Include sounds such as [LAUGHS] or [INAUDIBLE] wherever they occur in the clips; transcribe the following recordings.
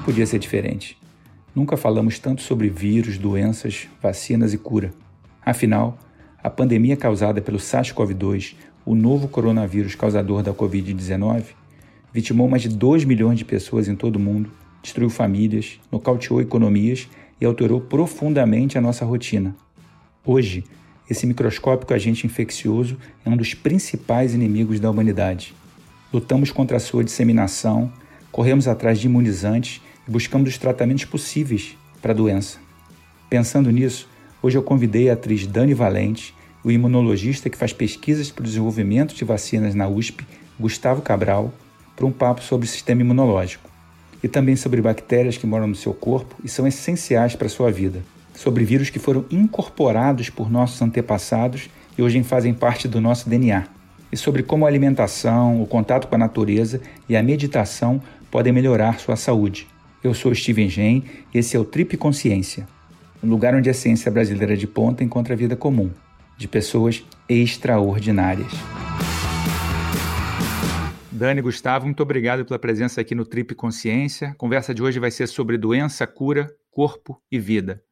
não podia ser diferente. Nunca falamos tanto sobre vírus, doenças, vacinas e cura. Afinal, a pandemia causada pelo SARS-CoV-2, o novo coronavírus causador da Covid-19, vitimou mais de 2 milhões de pessoas em todo o mundo, destruiu famílias, nocauteou economias e alterou profundamente a nossa rotina. Hoje, esse microscópico agente infeccioso é um dos principais inimigos da humanidade. Lutamos contra a sua disseminação, corremos atrás de imunizantes buscamos os tratamentos possíveis para a doença. Pensando nisso, hoje eu convidei a atriz Dani Valente, o imunologista que faz pesquisas para o desenvolvimento de vacinas na USP, Gustavo Cabral, para um papo sobre o sistema imunológico e também sobre bactérias que moram no seu corpo e são essenciais para a sua vida sobre vírus que foram incorporados por nossos antepassados e hoje fazem parte do nosso DNA, e sobre como a alimentação, o contato com a natureza e a meditação podem melhorar sua saúde. Eu sou Steven Gen e esse é o Trip Consciência, um lugar onde a ciência brasileira de ponta encontra a vida comum, de pessoas extraordinárias. Dani Gustavo, muito obrigado pela presença aqui no Trip Consciência. A conversa de hoje vai ser sobre doença, cura, corpo e vida.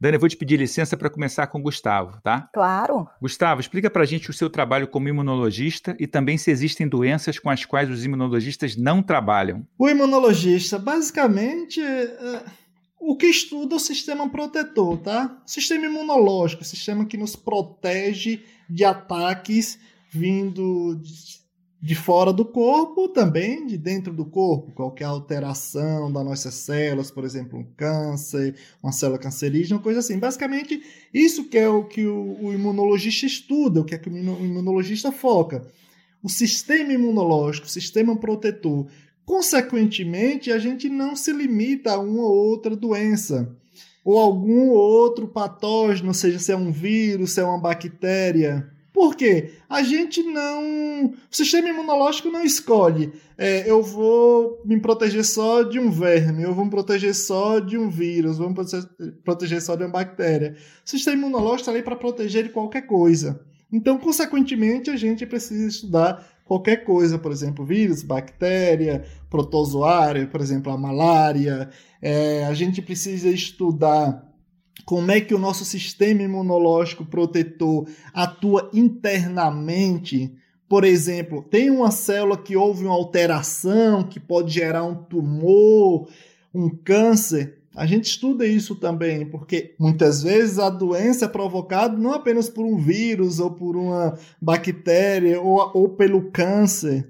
Dani, eu vou te pedir licença para começar com o Gustavo, tá? Claro. Gustavo, explica para a gente o seu trabalho como imunologista e também se existem doenças com as quais os imunologistas não trabalham. O imunologista, basicamente, é o que estuda o sistema protetor, tá? O sistema imunológico, o sistema que nos protege de ataques vindo de fora do corpo, também de dentro do corpo, qualquer alteração das nossas células, por exemplo, um câncer, uma célula cancerígena, coisa assim. Basicamente, isso que é o que o, o imunologista estuda, o que, é que o imunologista foca. O sistema imunológico, o sistema protetor. Consequentemente, a gente não se limita a uma ou outra doença ou algum outro patógeno, seja se é um vírus, se é uma bactéria, por quê? A gente não. O sistema imunológico não escolhe. É, eu vou me proteger só de um verme, eu vou me proteger só de um vírus, vou me proteger só de uma bactéria. O sistema imunológico está ali para proteger de qualquer coisa. Então, consequentemente, a gente precisa estudar qualquer coisa, por exemplo, vírus, bactéria, protozoário, por exemplo, a malária. É, a gente precisa estudar como é que o nosso sistema imunológico protetor atua internamente. Por exemplo, tem uma célula que houve uma alteração que pode gerar um tumor, um câncer. A gente estuda isso também, porque muitas vezes a doença é provocada não apenas por um vírus ou por uma bactéria ou, ou pelo câncer.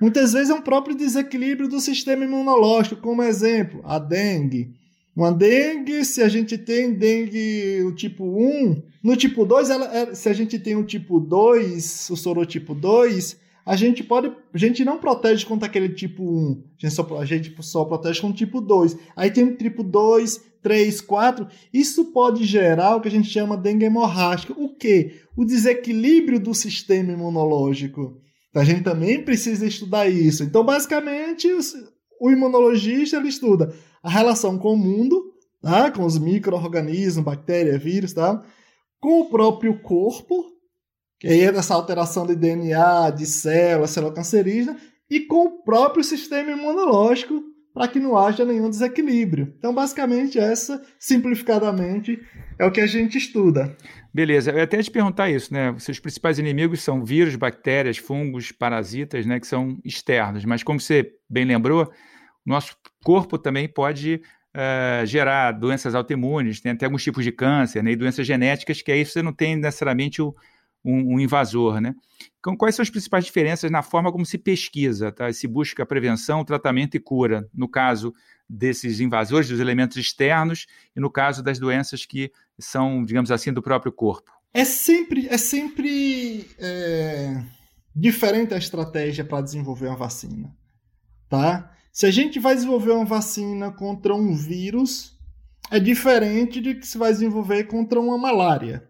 Muitas vezes é um próprio desequilíbrio do sistema imunológico, como exemplo, a dengue. Uma dengue, se a gente tem dengue o tipo 1, no tipo 2, ela, se a gente tem o tipo 2, o sorotipo 2, a gente pode. A gente não protege contra aquele tipo 1. A gente só, a gente só protege com o tipo 2. Aí tem o tipo 2, 3, 4. Isso pode gerar o que a gente chama de dengue hemorrágica. O quê? O desequilíbrio do sistema imunológico. A gente também precisa estudar isso. Então, basicamente, o imunologista ele estuda a relação com o mundo, tá? com os micro-organismos, bactérias, vírus, tá? com o próprio corpo, que aí é dessa alteração de DNA, de célula, célula cancerígena, e com o próprio sistema imunológico, para que não haja nenhum desequilíbrio. Então, basicamente, essa, simplificadamente, é o que a gente estuda. Beleza, eu até te perguntar isso, né? Seus principais inimigos são vírus, bactérias, fungos, parasitas, né? Que são externos. Mas como você bem lembrou, nosso corpo também pode uh, gerar doenças autoimunes, tem até alguns tipos de câncer né, e doenças genéticas, que aí você não tem necessariamente o, um, um, invasor. Né? Então, quais são as principais diferenças na forma como se pesquisa, tá? se busca prevenção, tratamento e cura, no caso desses invasores, dos elementos externos, e no caso das doenças que são, digamos assim, do próprio corpo? É sempre, é sempre é, diferente a estratégia para desenvolver uma vacina. Tá? Se a gente vai desenvolver uma vacina contra um vírus, é diferente de que se vai desenvolver contra uma malária,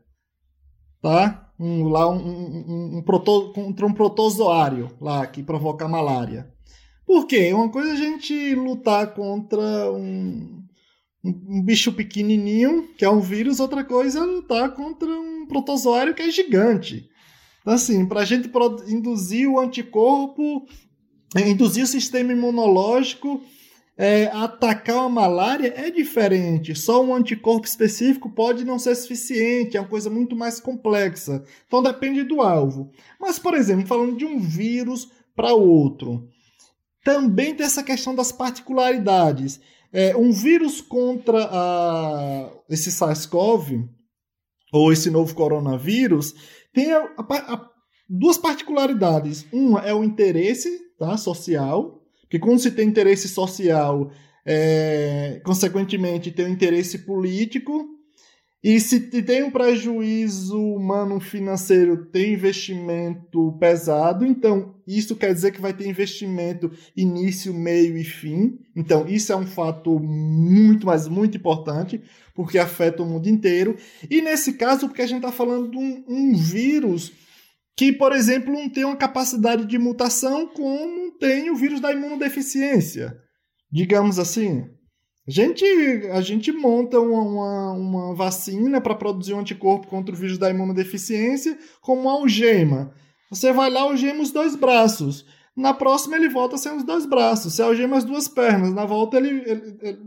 tá? Um, lá um, um, um proto, contra um protozoário lá que provoca malária. Por quê? Uma coisa é a gente lutar contra um, um, bicho pequenininho, que é um vírus, outra coisa é lutar contra um protozoário que é gigante. Então, assim, para a gente induzir o anticorpo induzir o sistema imunológico é, atacar uma malária é diferente. Só um anticorpo específico pode não ser suficiente, é uma coisa muito mais complexa. Então depende do alvo. Mas, por exemplo, falando de um vírus para outro, também tem essa questão das particularidades. É, um vírus contra a, esse SARS-CoV, ou esse novo coronavírus, tem a, a, duas particularidades. Uma é o interesse tá, social, porque quando se tem interesse social, é, consequentemente tem um interesse político, e se tem um prejuízo humano financeiro, tem investimento pesado, então isso quer dizer que vai ter investimento início, meio e fim. Então isso é um fato muito, mas muito importante, porque afeta o mundo inteiro. E nesse caso, porque a gente está falando de um, um vírus que, por exemplo, não tem uma capacidade de mutação como tem o vírus da imunodeficiência, digamos assim. A gente, a gente monta uma, uma, uma vacina para produzir um anticorpo contra o vírus da imunodeficiência como uma algema. Você vai lá, algema os dois braços. Na próxima ele volta sem os dois braços. Você algema as duas pernas. Na volta ele, ele, ele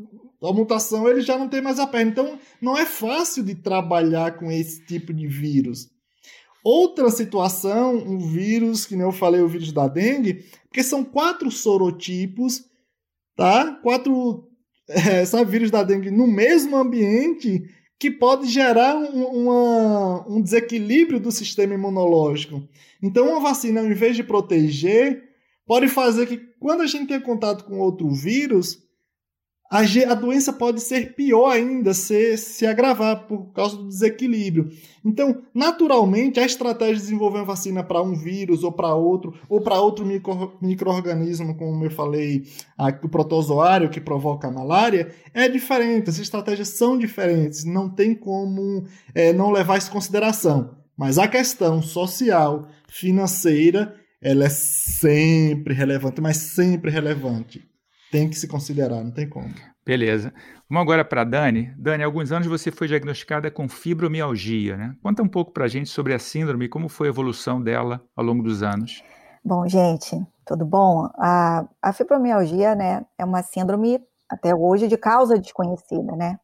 a mutação ele já não tem mais a perna. Então não é fácil de trabalhar com esse tipo de vírus. Outra situação, um vírus, que nem eu falei, o vírus da dengue, porque são quatro sorotipos, tá? Quatro, [LAUGHS] é, sabe, vírus da dengue no mesmo ambiente que pode gerar um, uma, um desequilíbrio do sistema imunológico. Então, uma vacina, ao invés de proteger, pode fazer que quando a gente tem contato com outro vírus, a, a doença pode ser pior ainda, se, se agravar por causa do desequilíbrio. Então, naturalmente, a estratégia de desenvolver uma vacina para um vírus ou para outro, ou para outro micro, microorganismo, como eu falei, a, o protozoário que provoca a malária, é diferente. As estratégias são diferentes. Não tem como é, não levar isso em consideração. Mas a questão social, financeira, ela é sempre relevante, mas sempre relevante tem que se considerar, não tem como. Beleza. Vamos agora para a Dani. Dani, há alguns anos você foi diagnosticada com fibromialgia, né? Conta um pouco para a gente sobre a síndrome e como foi a evolução dela ao longo dos anos. Bom, gente, tudo bom? A, a fibromialgia, né, é uma síndrome até hoje de causa desconhecida, né?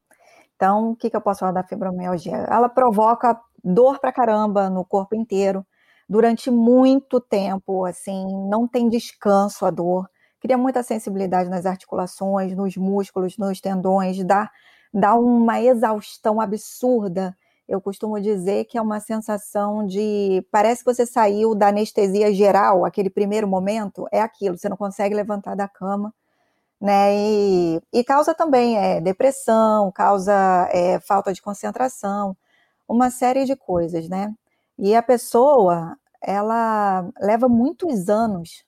Então, o que, que eu posso falar da fibromialgia? Ela provoca dor pra caramba no corpo inteiro durante muito tempo, assim, não tem descanso a dor cria muita sensibilidade nas articulações, nos músculos, nos tendões, dá, dá uma exaustão absurda. Eu costumo dizer que é uma sensação de. Parece que você saiu da anestesia geral, aquele primeiro momento, é aquilo, você não consegue levantar da cama. Né? E, e causa também é, depressão, causa é, falta de concentração, uma série de coisas, né? E a pessoa, ela leva muitos anos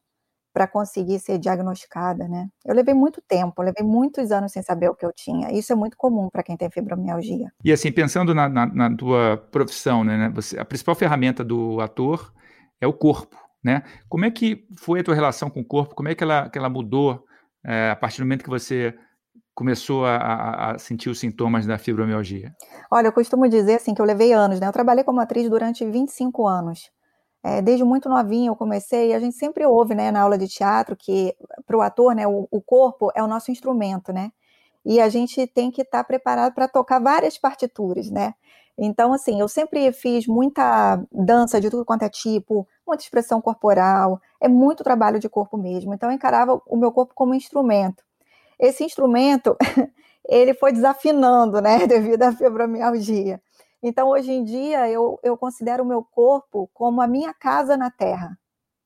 para conseguir ser diagnosticada, né? Eu levei muito tempo, levei muitos anos sem saber o que eu tinha. Isso é muito comum para quem tem fibromialgia. E assim, pensando na, na, na tua profissão, né? Você, a principal ferramenta do ator é o corpo, né? Como é que foi a tua relação com o corpo? Como é que ela, que ela mudou é, a partir do momento que você começou a, a, sentir os sintomas da fibromialgia? Olha, eu costumo dizer assim que eu levei anos, né? Eu trabalhei como atriz durante 25 anos. É, desde muito novinha eu comecei, a gente sempre ouve, né, na aula de teatro que para o ator, né, o, o, corpo é o nosso instrumento, né? E a gente tem que estar tá preparado para tocar várias partituras, né? Então, assim, eu sempre fiz muita dança de tudo quanto é tipo, muita expressão corporal, é muito trabalho de corpo mesmo. Então, eu encarava o meu corpo como instrumento. Esse instrumento, [LAUGHS] ele foi desafinando, né, [LAUGHS] devido à fibromialgia. Então, hoje em dia, eu, eu considero o meu corpo como a minha casa na Terra.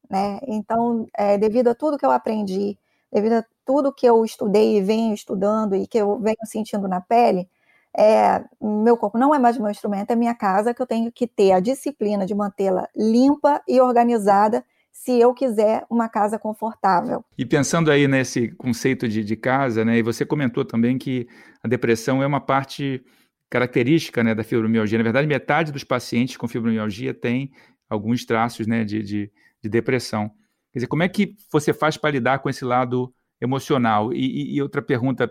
Né? Então, é, devido a tudo que eu aprendi, devido a tudo que eu estudei e venho estudando e que eu venho sentindo na pele, é, meu corpo não é mais meu instrumento, é minha casa que eu tenho que ter a disciplina de mantê-la limpa e organizada se eu quiser uma casa confortável. E pensando aí nesse conceito de, de casa, né, e você comentou também que a depressão é uma parte característica né, da fibromialgia. Na verdade, metade dos pacientes com fibromialgia tem alguns traços né, de, de, de depressão. Quer dizer, como é que você faz para lidar com esse lado emocional? E, e, outra pergunta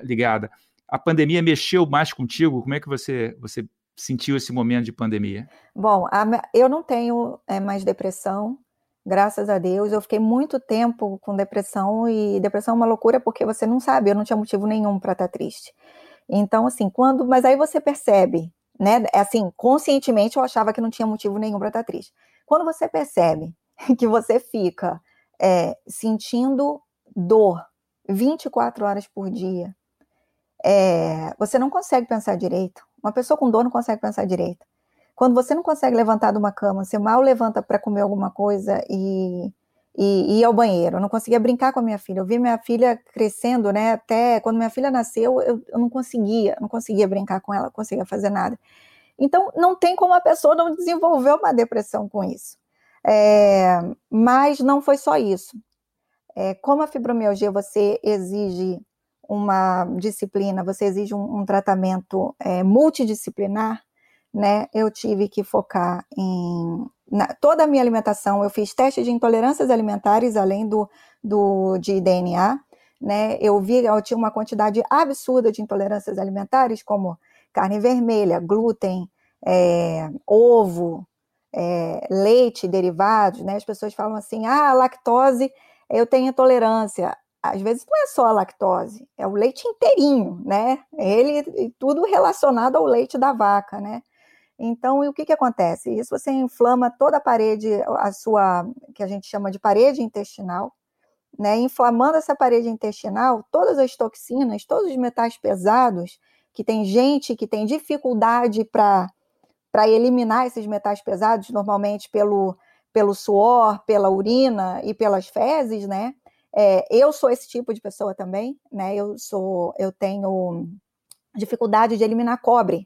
ligada: a pandemia mexeu mais contigo? Como é que você, você sentiu esse momento de pandemia? Bom, a, eu não tenho é, mais depressão. Graças a Deus, eu fiquei muito tempo com depressão e depressão é uma loucura porque você não sabe, eu não tinha motivo nenhum para estar tá triste. Então, assim, quando, mas aí você percebe, né? Assim, conscientemente eu achava que não tinha motivo nenhum para estar triste. Quando você percebe [LAUGHS] que você fica é, sentindo dor 24 horas por dia, é, você não consegue pensar direito. Uma pessoa com dor não consegue pensar direito. Quando você não consegue levantar de uma cama, você mal levanta para comer alguma coisa e, e, ir ao banheiro. Eu não conseguia brincar com a minha filha. Eu vi minha filha crescendo, né? Até quando minha filha nasceu, eu, eu não conseguia, não conseguia brincar com ela, não conseguia fazer nada. Então, não tem como a pessoa não desenvolver uma depressão com isso. É, mas não foi só isso. É, como a fibromialgia você exige uma disciplina, você exige um, um tratamento é, multidisciplinar, né, eu tive que focar em na, toda a minha alimentação. Eu fiz teste de intolerâncias alimentares, além do, do de DNA. Né, eu vi, eu tinha uma quantidade absurda de intolerâncias alimentares, como carne vermelha, glúten, é, ovo, é, leite, derivados. Né, as pessoas falam assim: ah, lactose, eu tenho intolerância. Às vezes não é só a lactose, é o leite inteirinho, né? Ele tudo relacionado ao leite da vaca, né? Então, e o que, que acontece? Isso você inflama toda a parede, a sua, que a gente chama de parede intestinal, né? Inflamando essa parede intestinal, todas as toxinas, todos os metais pesados, que tem gente que tem dificuldade para eliminar esses metais pesados, normalmente pelo, pelo suor, pela urina e pelas fezes, né? É, eu sou esse tipo de pessoa também, né? Eu sou, eu tenho dificuldade de eliminar cobre.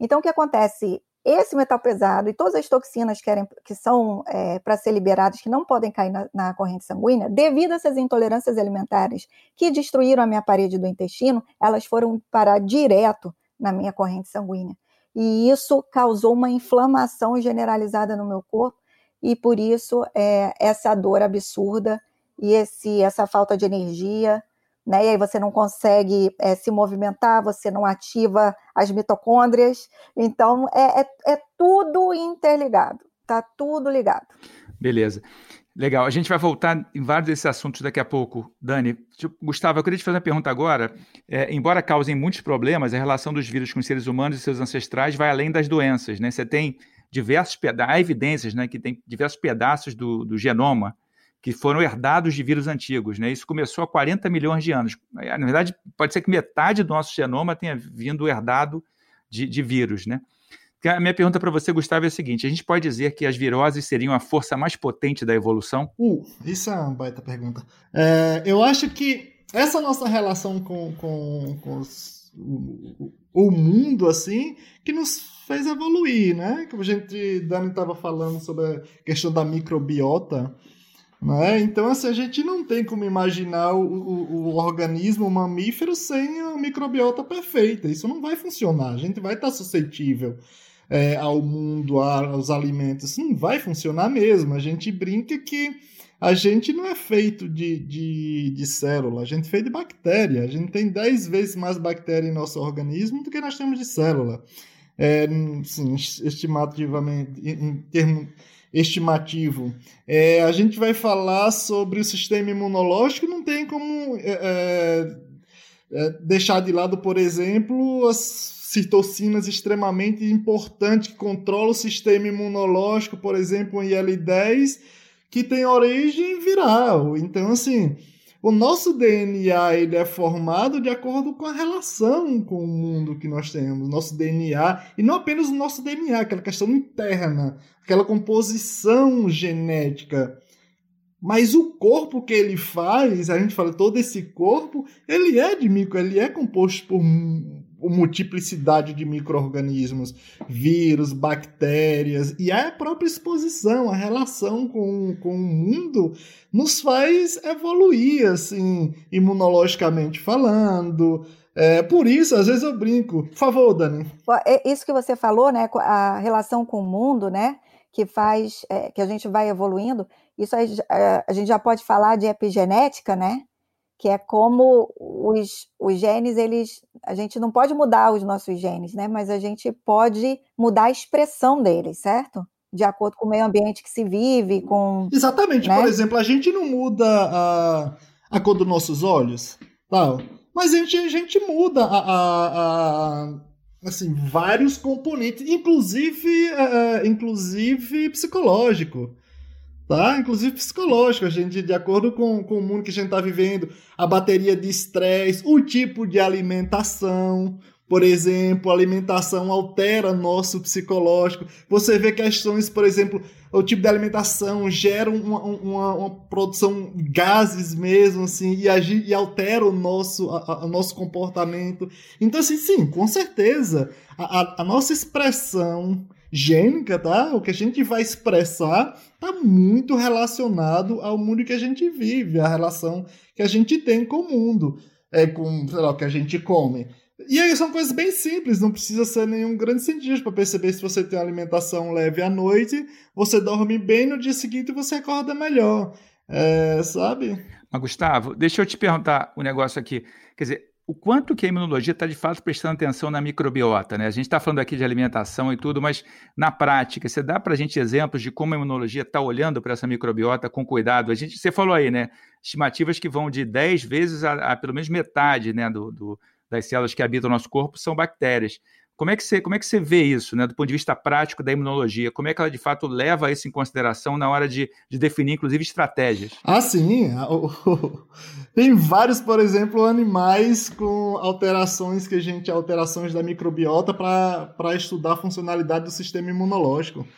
Então, o que acontece? Esse metal pesado e todas as toxinas que, querem, que são é, para ser liberadas, que não podem cair na, na, corrente sanguínea, devido a essas intolerâncias alimentares que destruíram a minha parede do intestino, elas foram parar direto na minha corrente sanguínea. E isso causou uma inflamação generalizada no meu corpo, e por isso é, essa dor absurda e esse, essa falta de energia né? E aí você não consegue é, se movimentar, você não ativa as mitocôndrias. Então é, é, é tudo interligado, tá tudo ligado. Beleza. Legal, a gente vai voltar em vários desses assuntos daqui a pouco. Dani, Gustavo, eu queria te fazer uma pergunta agora. É, embora causem muitos problemas, a relação dos vírus com os seres humanos e seus ancestrais vai além das doenças, né? Você tem diversos pedaços, há evidências, né, que tem diversos pedaços do, do genoma que foram herdados de vírus antigos. Né? Isso começou há 40 milhões de anos. Na verdade, pode ser que metade do nosso genoma tenha vindo herdado de, de vírus. Né? A minha pergunta para você, Gustavo, é a seguinte: a gente pode dizer que as viroses seriam a força mais potente da evolução? Uh, isso é uma baita pergunta. É, eu acho que essa nossa relação com, com, com os, o, o, mundo, assim, que nos fez evoluir, né? Como a gente, Dani estava falando sobre a questão da microbiota, né? Então, assim, a gente não tem como imaginar o, o, o, organismo o mamífero sem a microbiota perfeita. Isso não vai funcionar. A gente vai estar suscetível é, ao mundo, aos alimentos. Isso não vai funcionar mesmo. A gente brinca que a gente não é feito de, de, de célula, a gente é feito de bactéria. A gente tem 10 vezes mais bactéria em nosso organismo do que nós temos de célula. É, estimativamente, em termos estimativo. É, a gente vai falar sobre o sistema imunológico, não tem como é, é, é, deixar de lado, por exemplo, as citocinas extremamente importantes que controlam o sistema imunológico, por exemplo, o IL-10, que tem origem viral. Então, assim, o nosso DNA ele é formado de acordo com a relação com o mundo que nós temos, nosso DNA, e não apenas o nosso DNA, aquela questão interna, aquela composição genética. Mas o corpo que ele faz, a gente fala todo esse corpo, ele é de micro, ele é composto por multiplicidade de micro-organismos, vírus, bactérias, e a própria exposição, a relação com, com o mundo nos faz evoluir, assim, imunologicamente falando. É, por isso, às vezes eu brinco. Por favor, Dani. É isso que você falou, né? A relação com o mundo, né? Que faz é, que a gente vai evoluindo. Isso é, a gente já pode falar de epigenética, né? Que é como os, os genes, eles. A gente não pode mudar os nossos genes, né? Mas a gente pode mudar a expressão deles, certo? de acordo com o meio ambiente que se vive, com. Exatamente. Né? Por exemplo, a gente não muda a, a cor dos nossos olhos, tal. Mas a gente, a gente muda a, a, a assim, vários componentes, inclusive, uh, inclusive psicológico. Tá? Inclusive psicológico, a gente, de acordo com, com o mundo que a gente está vivendo, a bateria de estresse, o tipo de alimentação, por exemplo, a alimentação altera nosso psicológico. Você vê questões, por exemplo, o tipo de alimentação gera uma, uma, uma produção de gases mesmo, assim, e, agir, e altera o nosso, a, a, nosso comportamento. Então, assim, sim, com certeza, a, a nossa expressão gênica, tá? O que a gente vai expressar está muito relacionado ao mundo que a gente vive, a relação que a gente tem com o mundo, é com, sei lá, o que a gente come. E aí são coisas bem simples, não precisa ser nenhum grande cientista para perceber se você tem uma alimentação leve à noite, você dorme bem, no dia seguinte você acorda melhor. É, sabe? Mas, Gustavo, deixa eu te perguntar um negócio aqui. Quer dizer, o quanto que a imunologia está de fato prestando atenção na microbiota, né? A gente está falando aqui de alimentação e tudo, mas na prática, você dá para a gente exemplos de como a imunologia está olhando para essa microbiota com cuidado? A gente, você falou aí, né? Estimativas que vão de 10 vezes a, a pelo menos metade né, do, do das células que habitam o nosso corpo são bactérias. Como é que você, como é que você vê isso, né, do ponto de vista prático da imunologia? Como é que ela de fato leva isso em consideração na hora de, de definir, inclusive, estratégias? Ah, sim. Tem vários, por exemplo, animais com alterações que a gente alterações da microbiota para estudar a funcionalidade do sistema imunológico.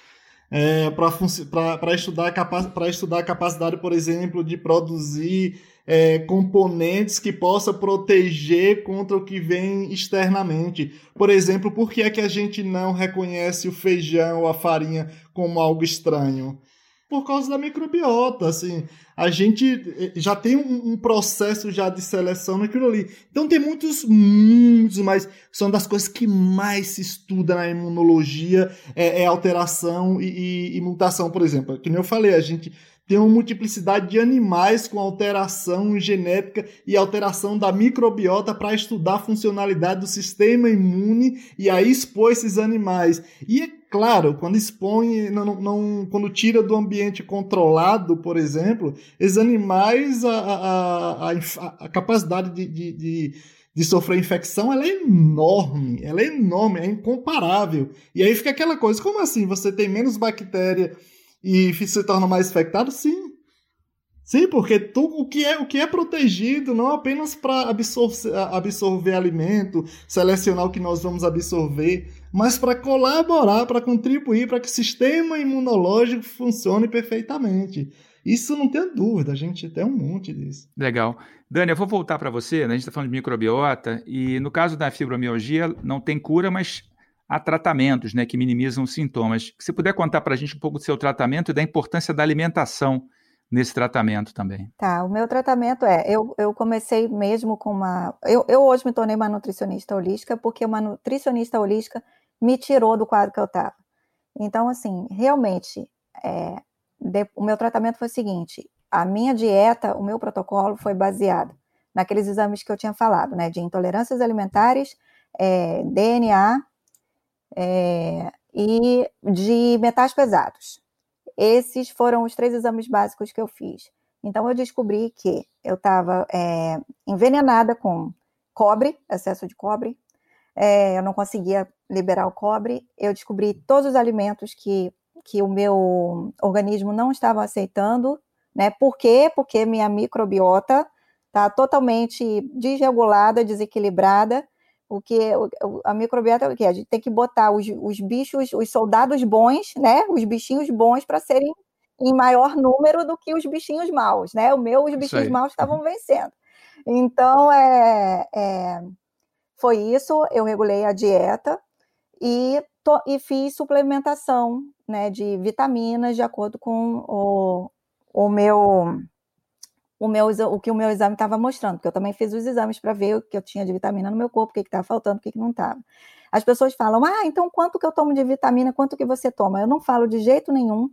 É, para estudar, estudar a capacidade, por exemplo, de produzir é, componentes que possa proteger contra o que vem externamente. Por exemplo, por que é que a gente não reconhece o feijão ou a farinha como algo estranho? Por causa da microbiota, assim, a gente eh, já tem um, um processo já de seleção naquilo ali. Então tem muitos, muitos, mas são das coisas que mais se estuda na imunologia é, é alteração e, e, e mutação, por exemplo. Como eu falei, a gente tem uma multiplicidade de animais com alteração genética e alteração da microbiota para estudar a funcionalidade do sistema imune e aí expor esses animais. E é claro, quando expõe, não, não, quando tira do ambiente controlado, por exemplo, esses animais, a, a, a, a capacidade de, de, de de sofrer infecção, ela é enorme, ela é enorme, é incomparável. E aí fica aquela coisa, como assim? Você tem menos bactéria e se torna mais infectado? Sim. Sim, porque tu, o, que é, o que é protegido não apenas para absorver, absorver alimento, selecionar o que nós vamos absorver, mas para colaborar, para contribuir para que o sistema imunológico funcione perfeitamente. Isso não tem dúvida, a gente tem um monte disso. Legal. Dani, eu vou voltar para você, né? a gente está falando de microbiota, e no caso da fibromialgia, não tem cura, mas há tratamentos né, que minimizam os sintomas. Se puder contar para a gente um pouco do seu tratamento e da importância da alimentação nesse tratamento também. Tá, o meu tratamento é, eu, eu comecei mesmo com uma... Eu, eu hoje me tornei uma nutricionista holística porque uma nutricionista holística me tirou do quadro que eu estava. Então, assim, realmente, é, de, o meu tratamento foi o seguinte, a minha dieta, o meu protocolo foi baseado naqueles exames que eu tinha falado, né, de intolerâncias alimentares, é, DNA, é, e de metais pesados. Esses foram os três exames básicos que eu fiz. Então, eu descobri que eu estava é, envenenada com cobre, excesso de cobre, é, eu não conseguia liberar o cobre. Eu descobri todos os alimentos que, que o meu organismo não estava aceitando. Né? Por quê? Porque minha microbiota está totalmente desregulada, desequilibrada, o que a microbiota é o que a gente tem que botar os, os bichos, os soldados bons, né, os bichinhos bons para serem em maior número do que os bichinhos maus, né? O meu, os bichinhos maus estavam uhum. vencendo. Então, é, é, foi isso. Eu regulei a dieta e, to, e fiz suplementação, né, de vitaminas de acordo com o, o meu o, meu, o que o meu exame estava mostrando, porque eu também fiz os exames para ver o que eu tinha de vitamina no meu corpo, o que estava faltando, o que, que não estava. As pessoas falam, ah, então quanto que eu tomo de vitamina, quanto que você toma? Eu não falo de jeito nenhum,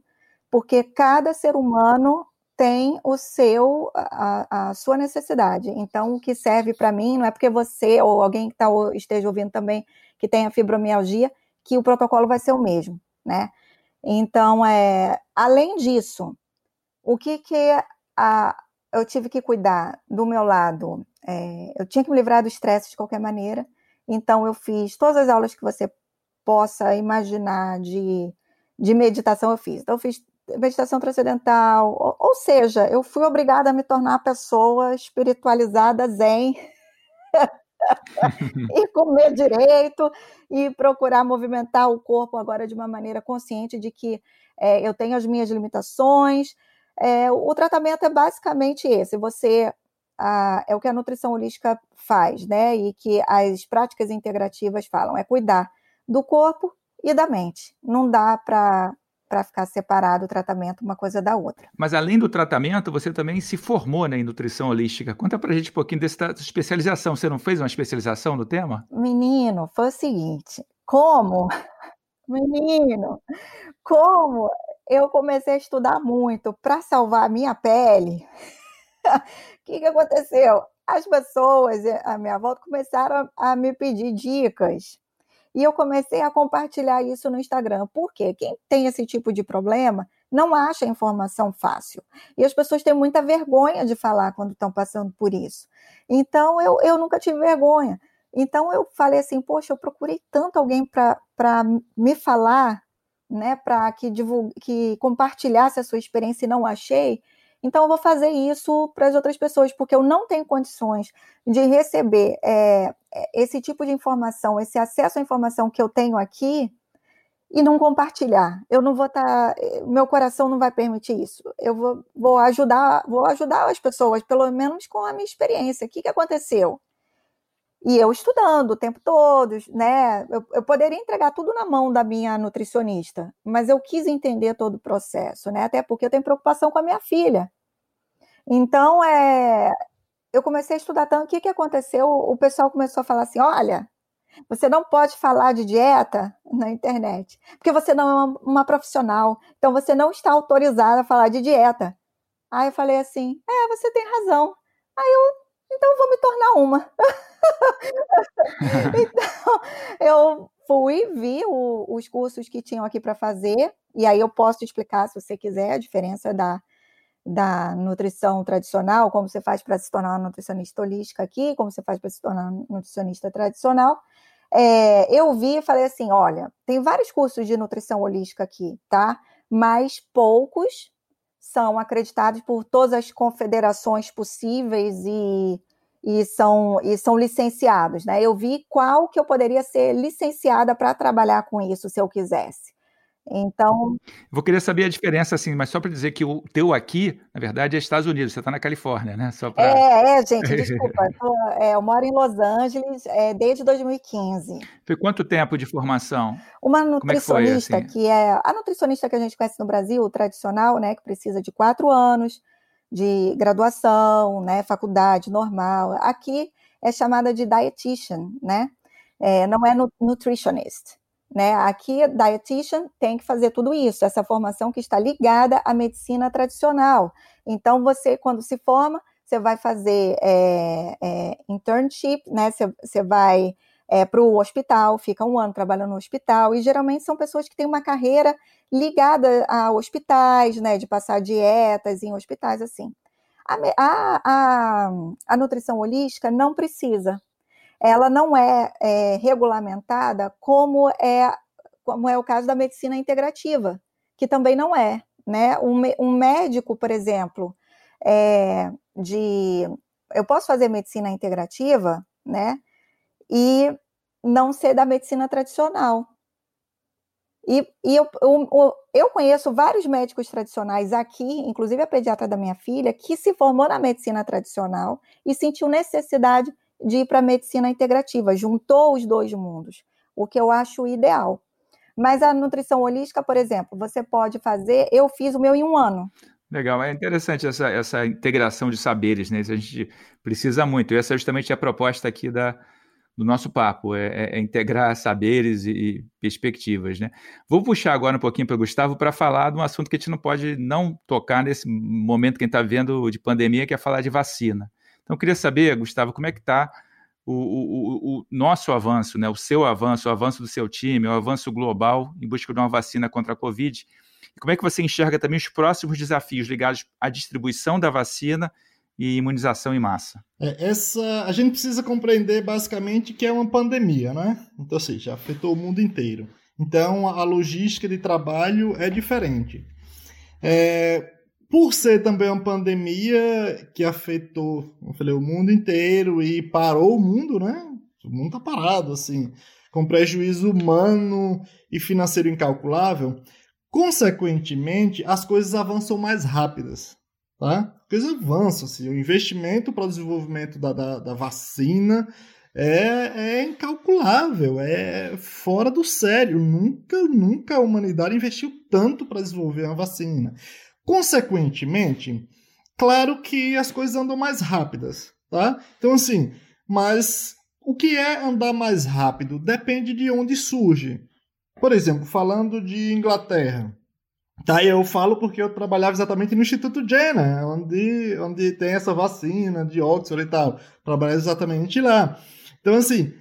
porque cada ser humano tem o seu, a, a sua necessidade. Então, o que serve para mim não é porque você ou alguém que tá, esteja ouvindo também que tenha fibromialgia, que o protocolo vai ser o mesmo, né? Então, é, além disso, o que, que a, eu tive que cuidar do meu lado? É, eu tinha que me livrar do estresse de qualquer maneira, então eu fiz todas as aulas que você possa imaginar de, de meditação, eu fiz. Então, eu fiz meditação transcendental, ou, ou seja, eu fui obrigada a me tornar uma pessoa espiritualizada zen. [LAUGHS] e comer direito e procurar movimentar o corpo agora de uma maneira consciente de que é, eu tenho as minhas limitações. É, o tratamento é basicamente esse: você é o que a nutrição holística faz, né? E que as práticas integrativas falam, é cuidar do corpo e da mente. Não dá para para ficar separado o tratamento uma coisa da outra. Mas além do tratamento, você também se formou né, em nutrição holística. Conta para a gente um pouquinho dessa especialização. Você não fez uma especialização no tema? Menino, foi o seguinte: como, [LAUGHS] menino, como eu comecei a estudar muito para salvar a minha pele, o [LAUGHS] que, que aconteceu? As pessoas à minha volta começaram a me pedir dicas e eu comecei a compartilhar isso no Instagram. Por quê? Quem tem esse tipo de problema não acha informação fácil. E as pessoas têm muita vergonha de falar quando estão passando por isso. Então, eu, eu nunca tive vergonha. Então, eu falei assim: poxa, eu procurei tanto alguém para me falar, né, para que, que compartilhasse a sua experiência e não achei. Então, eu vou fazer isso para as outras pessoas, porque eu não tenho condições de receber é, esse tipo de informação, esse acesso à informação que eu tenho aqui e não compartilhar. Eu não vou estar, tá, meu coração não vai permitir isso. Eu vou, vou ajudar, vou ajudar as pessoas, pelo menos com a minha experiência. O que, que aconteceu? E eu estudando o tempo todo, né? Eu, eu, poderia entregar tudo na mão da minha nutricionista, mas eu quis entender todo o processo, né? Até porque eu tenho preocupação com a minha filha. Então, é, eu comecei a estudar tanto. O que, que aconteceu? O pessoal começou a falar assim: olha, você não pode falar de dieta na internet, porque você não é uma, uma profissional, então você não está autorizada a falar de dieta. Aí eu falei assim: é, você tem razão. Aí eu então vou me tornar uma. [LAUGHS] [LAUGHS] então, eu fui, vi o, os cursos que tinham aqui para fazer, e aí eu posso explicar, se você quiser, a diferença da, da nutrição tradicional, como você faz para se tornar uma nutricionista holística aqui, como você faz para se tornar uma nutricionista tradicional. É, eu vi e falei assim: olha, tem vários cursos de nutrição holística aqui, tá? Mas poucos são acreditados por todas as confederações possíveis e, e, são, e são licenciados. Né? Eu vi qual que eu poderia ser licenciada para trabalhar com isso, se eu quisesse. Então. Vou querer saber a diferença, assim, mas só para dizer que o teu aqui, na verdade, é Estados Unidos, você está na Califórnia, né? Só pra... É, [LAUGHS] é, gente, desculpa. eu, tô, é, eu moro em Los Angeles é, desde 2015. Foi quanto tempo de formação? Uma nutricionista, é que, foi, assim? que é a nutricionista que a gente conhece no Brasil, tradicional, né? Que precisa de quatro anos de graduação, né? Faculdade normal. Aqui é chamada de dietitian, né? É, não é nutritionist. Né? Aqui, dietitian tem que fazer tudo isso, essa formação que está ligada à medicina tradicional. Então, você, quando se forma, você vai fazer é, é, internship, né? Você, você vai é, para o hospital, fica um ano trabalhando no hospital, e geralmente são pessoas que têm uma carreira ligada a hospitais, né? De passar dietas em hospitais, assim. A, a, a, a nutrição holística não precisa, ela não é, é regulamentada como é, como é o caso da medicina integrativa, que também não é. Né? Um, um médico, por exemplo, é, de eu posso fazer medicina integrativa, né? E não ser da medicina tradicional. E, e eu, eu, eu, conheço vários médicos tradicionais aqui, inclusive a pediatra da minha filha, que se formou na medicina tradicional e sentiu necessidade de ir para a medicina integrativa, juntou os dois mundos, o que eu acho ideal. Mas a nutrição holística, por exemplo, você pode fazer, eu fiz o meu em um ano. Legal, é interessante essa, essa integração de saberes, né? Isso a gente precisa muito. E essa é justamente a proposta aqui da, do nosso papo, é, é, é integrar saberes e, e, perspectivas, né? Vou puxar agora um pouquinho para o Gustavo para falar de um assunto que a gente não pode não tocar nesse momento que a gente está vendo de pandemia, que é falar de vacina. Então, eu queria saber, Gustavo, como é que está o, o, o, nosso avanço, né, o seu avanço, o avanço do seu time, o avanço global em busca de uma vacina contra a Covid. E como é que você enxerga também os próximos desafios ligados à distribuição da vacina e imunização em massa? É, essa, a gente precisa compreender basicamente que é uma pandemia, né? Então, assim, já afetou o mundo inteiro. Então, a logística de trabalho é diferente. É, por ser também uma pandemia que afetou, como falei, o mundo inteiro e parou o mundo, né? O mundo tá parado, assim, com prejuízo humano e financeiro incalculável. Consequentemente, as coisas avançam mais rápidas, tá? As coisas avançam, assim, o investimento para o desenvolvimento da, da, da vacina é, é, incalculável, é fora do sério. Nunca, nunca a humanidade investiu tanto para desenvolver uma vacina. Consequentemente, claro que as coisas andam mais rápidas, tá? Então, assim, mas o que é andar mais rápido depende de onde surge. Por exemplo, falando de Inglaterra. Tá, eu falo porque eu trabalhava exatamente no Instituto Jenner, onde, onde tem essa vacina de Oxford e tal. Trabalhava exatamente lá. Então, assim,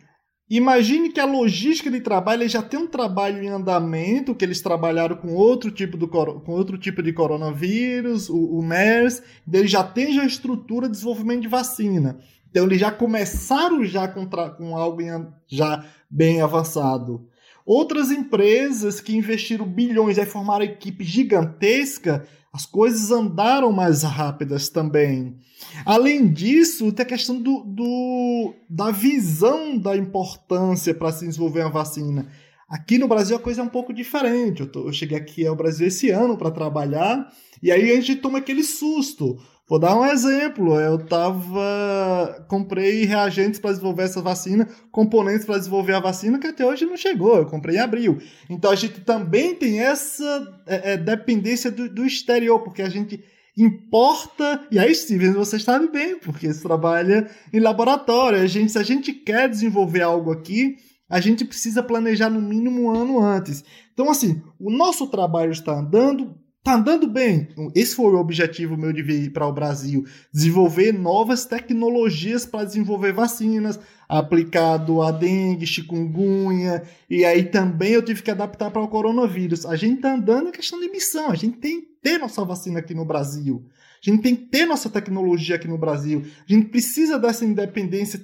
Imagine que a logística de trabalho já tem um trabalho em andamento, que eles trabalharam com outro tipo, do, com outro tipo de coronavírus, o, o MERS, eles já têm já a estrutura de desenvolvimento de vacina. Então eles já começaram já com, com algo em, já bem avançado. Outras empresas que investiram bilhões e formaram equipe gigantesca, as coisas andaram mais rápidas também. Além disso, tem a questão do, do da visão da importância para se desenvolver uma vacina. Aqui no Brasil a coisa é um pouco diferente. Eu, tô, eu cheguei aqui ao Brasil esse ano para trabalhar e aí a gente toma aquele susto. Vou dar um exemplo. Eu tava. Comprei reagentes para desenvolver essa vacina, componentes para desenvolver a vacina, que até hoje não chegou. Eu comprei em abril. Então a gente também tem essa é, é, dependência do, do exterior, porque a gente importa. E aí, Steven, você sabe bem, porque você trabalha em laboratório. A gente, se a gente quer desenvolver algo aqui, a gente precisa planejar no mínimo um ano antes. Então, assim, o nosso trabalho está andando, está andando bem. Esse foi o objetivo meu de vir para o Brasil: desenvolver novas tecnologias para desenvolver vacinas, aplicado a dengue, chikungunya, e aí também eu tive que adaptar para o coronavírus. A gente está andando em questão de missão, a gente tem que ter nossa vacina aqui no Brasil. A gente tem que ter nossa tecnologia aqui no Brasil. A gente precisa dessa independência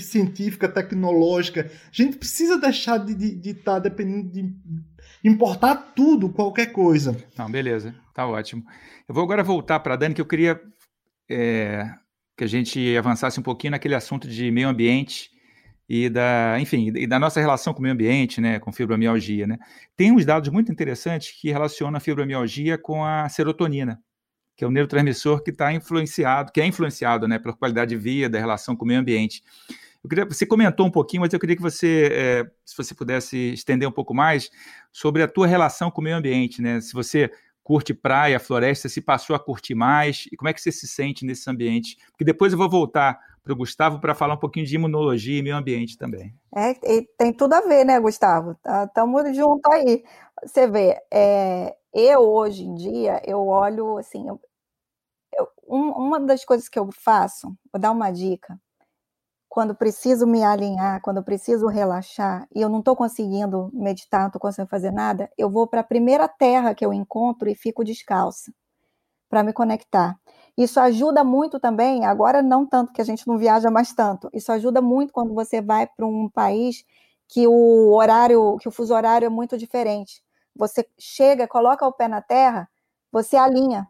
científica, tecnológica. A gente precisa deixar de estar de, de tá dependendo de importar tudo, qualquer coisa. Não, beleza, tá ótimo. Eu vou agora voltar para a Dani, que eu queria é, que a gente avançasse um pouquinho naquele assunto de meio ambiente e da, enfim, e da nossa relação com o meio ambiente, né, com fibromialgia, né? Tem uns dados muito interessantes que relacionam a fibromialgia com a serotonina, que é o neurotransmissor que está influenciado, que é influenciado, né, pela qualidade de vida, relação com o meio ambiente. Queria, você comentou um pouquinho, mas eu queria que você, é, se você pudesse estender um pouco mais sobre a tua relação com o meio ambiente, né? Se você curte praia, floresta, se passou a curtir mais e como é que você se sente nesse ambiente? Porque depois eu vou voltar para o Gustavo para falar um pouquinho de imunologia e meio ambiente também. É, tem tudo a ver, né, Gustavo? Estamos tá, juntos aí. Você vê, é, eu hoje em dia, eu olho assim, eu, um, uma das coisas que eu faço, vou dar uma dica, quando preciso me alinhar, quando preciso relaxar e eu não estou conseguindo meditar, não estou conseguindo fazer nada, eu vou para a primeira terra que eu encontro e fico descalça para me conectar. Isso ajuda muito também, agora não tanto que a gente não viaja mais tanto. Isso ajuda muito quando você vai para um país que o horário, que o fuso horário é muito diferente. Você chega, coloca o pé na terra, você alinha,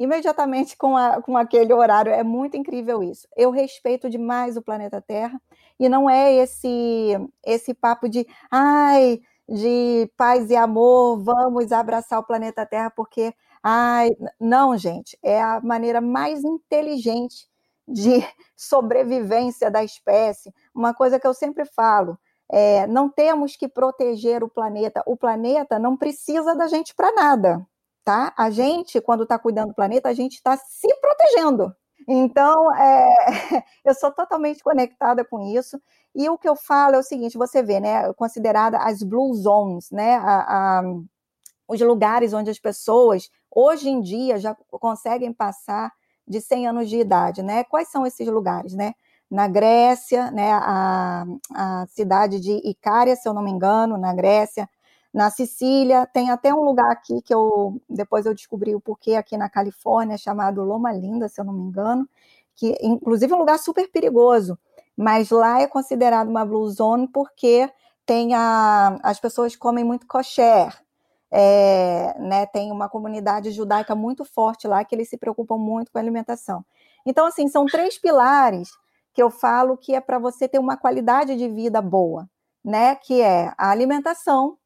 imediatamente com, a, com aquele horário. É muito incrível isso. Eu respeito demais o planeta Terra e não é esse esse papo de ai de paz e amor, vamos abraçar o planeta Terra porque ai não, gente, é a maneira mais inteligente de [LAUGHS] sobrevivência da espécie. Uma coisa que eu sempre falo, é, não temos que proteger o planeta. O planeta não precisa da gente para nada tá? A gente, quando está cuidando do planeta, a gente está se protegendo. Então, é, [LAUGHS] eu sou totalmente conectada com isso. E o que eu falo é o seguinte: você vê, né? Considerada as blue zones, né? A, a, os lugares onde as pessoas, hoje em dia, já conseguem passar de 100 anos de idade, né? Quais são esses lugares, né? na Grécia, né, a, a cidade de Icária, se eu não me engano, na Grécia, na Sicília, tem até um lugar aqui que eu depois eu descobri o porquê aqui na Califórnia, chamado Loma Linda, se eu não me engano, que inclusive é um lugar super perigoso, mas lá é considerado uma blue zone porque tem a, as pessoas comem muito kosher, é, né, tem uma comunidade judaica muito forte lá que eles se preocupam muito com a alimentação. Então, assim, são três pilares que eu falo que é para você ter uma qualidade de vida boa, né? Que é a alimentação,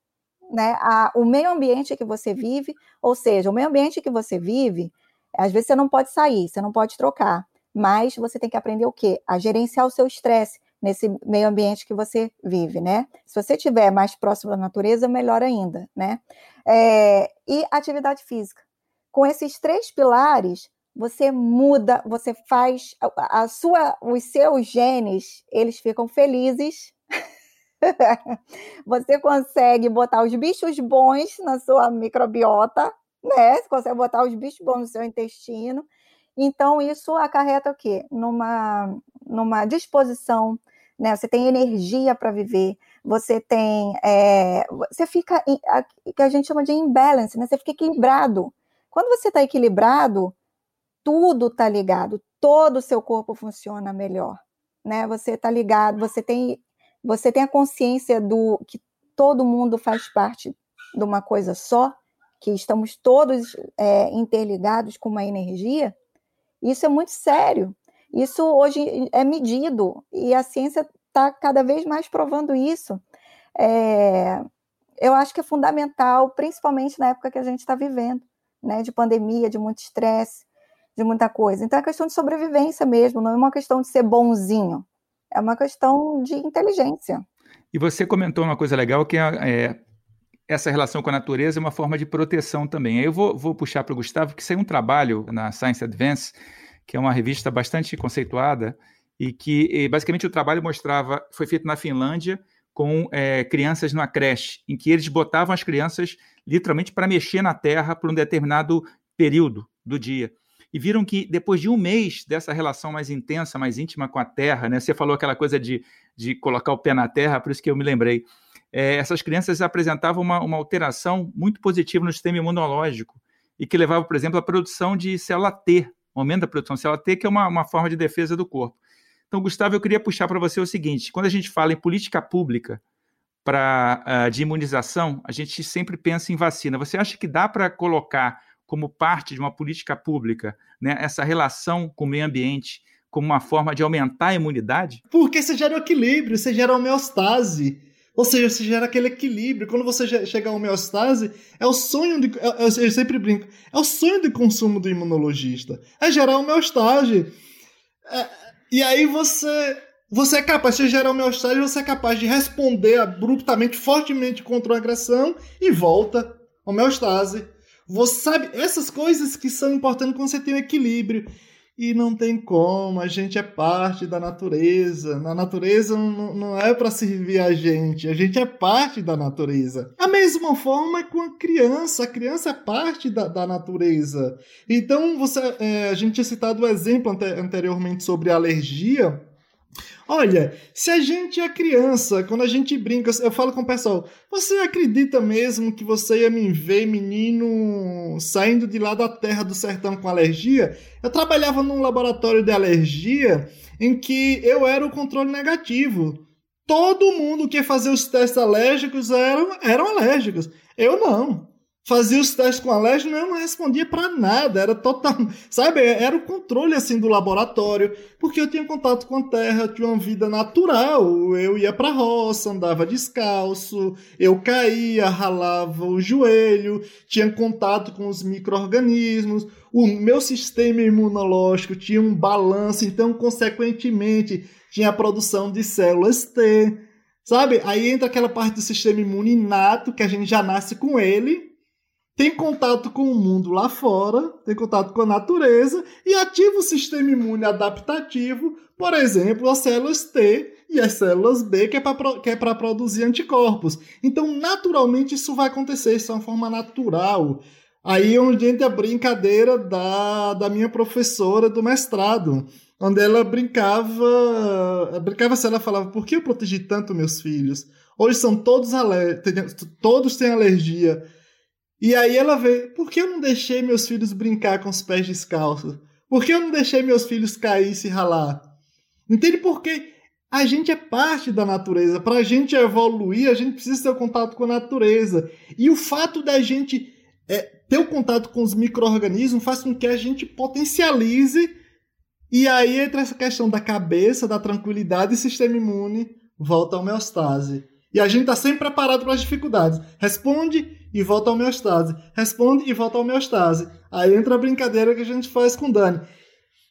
né? A, o meio ambiente que você vive, ou seja, o meio ambiente que você vive, às vezes você não pode sair, você não pode trocar, mas você tem que aprender o quê? A gerenciar o seu estresse nesse meio ambiente que você vive, né? Se você estiver mais próximo da natureza, melhor ainda, né? É, e atividade física. Com esses três pilares, você muda, você faz a, a sua, os seus genes, eles ficam felizes. [LAUGHS] você consegue botar os bichos bons na sua microbiota, né? Você consegue botar os bichos bons no seu intestino. Então, isso acarreta o quê? Numa, numa disposição né? Você tem energia para viver, você tem, é, você fica, que a gente chama de imbalance, né? Você fica equilibrado. Quando você está equilibrado, tudo está ligado, todo o seu corpo funciona melhor, né? Você está ligado, você tem, você tem a consciência do que todo mundo faz parte de uma coisa só, que estamos todos é, interligados com uma energia. Isso é muito sério. Isso hoje é medido e a ciência está cada vez mais provando isso. É, eu acho que é fundamental, principalmente na época que a gente está vivendo, né, de pandemia, de muito estresse, de muita coisa. Então é questão de sobrevivência mesmo, não é uma questão de ser bonzinho, é uma questão de inteligência. E você comentou uma coisa legal que é, é essa relação com a natureza é uma forma de proteção também. Eu vou, vou puxar para o Gustavo, que saiu um trabalho na Science Advance que é uma revista bastante conceituada e que basicamente o trabalho mostrava, foi feito na Finlândia com é, crianças numa creche, em que eles botavam as crianças literalmente para mexer na terra por um determinado período do dia. E viram que depois de um mês dessa relação mais intensa, mais íntima com a terra, né? Você falou aquela coisa de, de colocar o pé na terra, por isso que eu me lembrei. É, essas crianças apresentavam uma, uma alteração muito positiva no sistema imunológico e que levava, por exemplo, à produção de célula T aumento da produção celular T, que é uma, uma forma de defesa do corpo. Então, Gustavo, eu queria puxar para você o seguinte: quando a gente fala em política pública pra, uh, de imunização, a gente sempre pensa em vacina. Você acha que dá para colocar como parte de uma política pública né, essa relação com o meio ambiente como uma forma de aumentar a imunidade? Porque você gera o equilíbrio, você gera homeostase. Ou seja, você gera aquele equilíbrio. Quando você chega à homeostase, é o sonho de. É, eu, eu sempre brinco. É o sonho de consumo do imunologista. É gerar homeostase. É, e aí você. Você é capaz, se gerar homeostase, você é capaz de responder abruptamente, fortemente contra uma agressão e volta. Homeostase. Você sabe, essas coisas que são importantes quando você tem um equilíbrio. E não tem como, a gente é parte da natureza. Na natureza não, não é para servir a gente, a gente é parte da natureza. A mesma forma é com a criança, a criança é parte da, da natureza. Então, você, é, a gente tinha citado o exemplo ante, anteriormente sobre alergia. Olha, se a gente é criança, quando a gente brinca, eu falo com o pessoal, você acredita mesmo que você ia me ver, menino, saindo de lá da terra do sertão com alergia? Eu trabalhava num laboratório de alergia em que eu era o controle negativo. Todo mundo que ia fazer os testes alérgicos eram, eram alérgicos. Eu não fazia os testes com alérgico, eu não respondia para nada, era total, sabe, era o controle assim do laboratório, porque eu tinha contato com a terra, tinha uma vida natural, eu ia para roça, andava descalço, eu caía, ralava o joelho, tinha contato com os micro-organismos, o meu sistema imunológico tinha um balanço, então consequentemente tinha a produção de células T, sabe? Aí entra aquela parte do sistema imune inato que a gente já nasce com ele, tem contato com o mundo lá fora, tem contato com a natureza e ativa o sistema imune adaptativo, por exemplo, as células T e as células B, que é para é produzir anticorpos. Então, naturalmente, isso vai acontecer, isso é uma forma natural. Aí é onde entra a brincadeira da, da minha professora do mestrado. onde ela brincava, brincava se ela falava, por que eu protegi tanto meus filhos? Hoje são todos todos têm alergia. E aí ela vê, por que eu não deixei meus filhos brincar com os pés descalços? Por que eu não deixei meus filhos cair e se ralar? Entende por quê? A gente é parte da natureza. Para a gente evoluir, a gente precisa ter o contato com a natureza. E o fato da gente é, ter o contato com os micro-organismos faz com que a gente potencialize. E aí entra essa questão da cabeça, da tranquilidade e sistema imune volta à homeostase. E a gente está sempre preparado para as dificuldades. Responde e volta à homeostase. Responde e volta à homeostase. Aí entra a brincadeira que a gente faz com o Dani.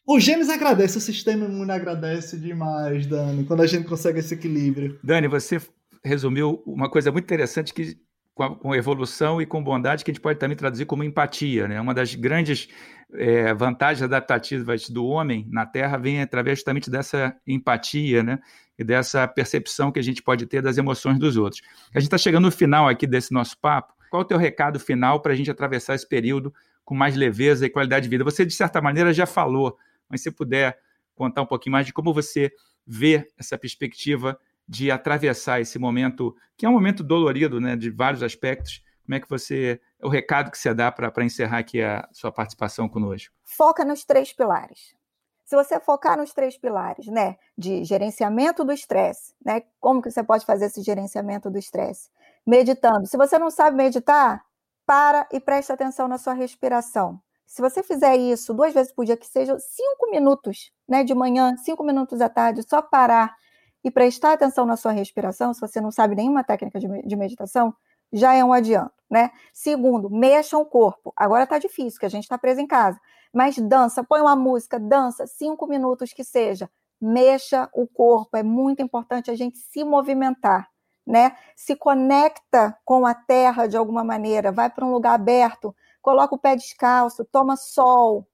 O Gêmeos agradece, o sistema imune agradece demais, Dani, quando a gente consegue esse equilíbrio. Dani, você resumiu uma coisa muito interessante que com, a, com evolução e com bondade que a gente pode também traduzir como empatia, né? Uma das grandes é, vantagens adaptativas do homem na Terra vem através justamente dessa empatia, né? E dessa percepção que a gente pode ter das emoções dos outros. A gente está chegando no final aqui desse nosso papo. Qual é o teu recado final para a gente atravessar esse período com mais leveza e qualidade de vida? Você, de certa maneira, já falou mas se puder contar um pouquinho mais de como você vê essa perspectiva de atravessar esse momento, que é um momento dolorido, né, de vários aspectos. Como é que você, o recado que você dá para encerrar aqui a sua participação conosco? Foca nos três pilares. Se você focar nos três pilares, né, de gerenciamento do estresse, né, como que você pode fazer esse gerenciamento do estresse? Meditando. Se você não sabe meditar, para e preste atenção na sua respiração. Se você fizer isso duas vezes por dia, que seja cinco minutos, né, de manhã, cinco minutos à tarde, só parar e prestar atenção na sua respiração, se você não sabe nenhuma técnica de meditação, já é um adianto, né? Segundo, mexa o corpo. Agora tá difícil, que a gente está preso em casa. Mas dança, põe uma música, dança, cinco minutos que seja. Mexa o corpo. É muito importante a gente se movimentar, né? Se conecta com a terra de alguma maneira, vai para um lugar aberto, coloca o pé descalço, toma sol,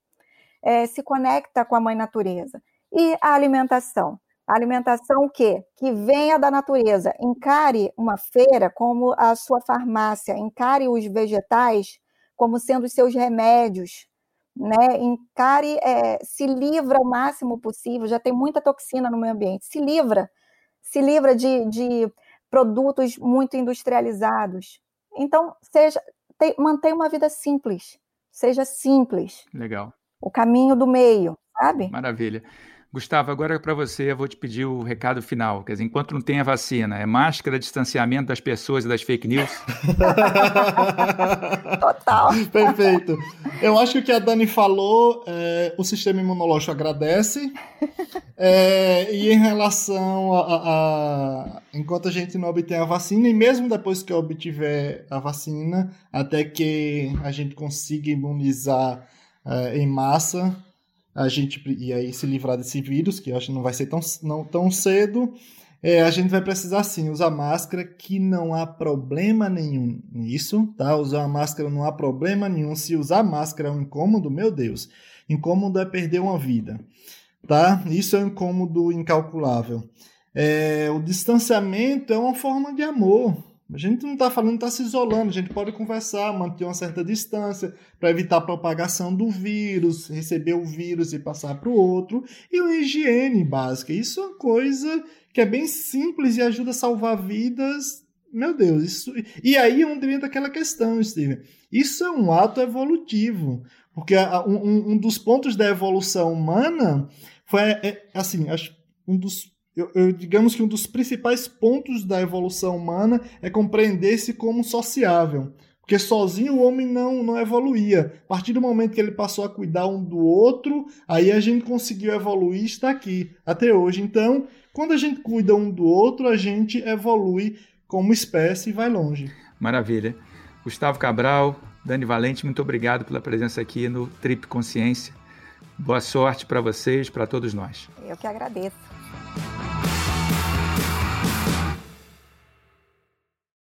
é, se conecta com a mãe natureza. E a alimentação? A alimentação o quê? Que venha da natureza. Encare uma feira como a sua farmácia, encare os vegetais como sendo os seus remédios, né? Encare, é, se livra o máximo possível, já tem muita toxina no meio ambiente, se livra, se livra de, de produtos muito industrializados. Então, seja, te, mantenha uma vida simples. Seja simples. Legal. O caminho do meio, sabe? Maravilha. Gustavo, agora para você eu vou te pedir o recado final. Quer dizer, enquanto não tem a vacina, é máscara, distanciamento das pessoas e das fake news? [LAUGHS] Total. Perfeito. Eu acho que o que a Dani falou, é, o sistema imunológico agradece. É, e em relação a, a, a, Enquanto a gente não obtém a vacina, e mesmo depois que obtiver a vacina, até que a gente consiga imunizar é, em massa a gente e aí se livrar desse vírus, que eu acho que não vai ser tão, não, tão cedo, é, a gente vai precisar sim usar máscara, que não há problema nenhum nisso, tá? Usar máscara não há problema nenhum. Se usar máscara é um incômodo, meu Deus, incômodo é perder uma vida, tá? Isso é um incômodo incalculável. É, o distanciamento é uma forma de amor, a gente não está falando, está se isolando, a gente pode conversar, manter uma certa distância para evitar a propagação do vírus, receber o vírus e passar para o outro, e uma higiene básica. Isso é uma coisa que é bem simples e ajuda a salvar vidas. Meu Deus, isso. E aí é onde entra aquela questão, Steven. Isso é um ato evolutivo, porque um, um dos pontos da evolução humana foi, é, assim, um dos eu, eu, digamos que um dos principais pontos da evolução humana é compreender-se como sociável. Porque sozinho o homem não, não evoluía. A partir do momento que ele passou a cuidar um do outro, aí a gente conseguiu evoluir e está aqui até hoje. Então, quando a gente cuida um do outro, a gente evolui como espécie e vai longe. Maravilha. Gustavo Cabral, Dani Valente, muito obrigado pela presença aqui no Trip Consciência. Boa sorte para vocês, para todos nós. Eu que agradeço.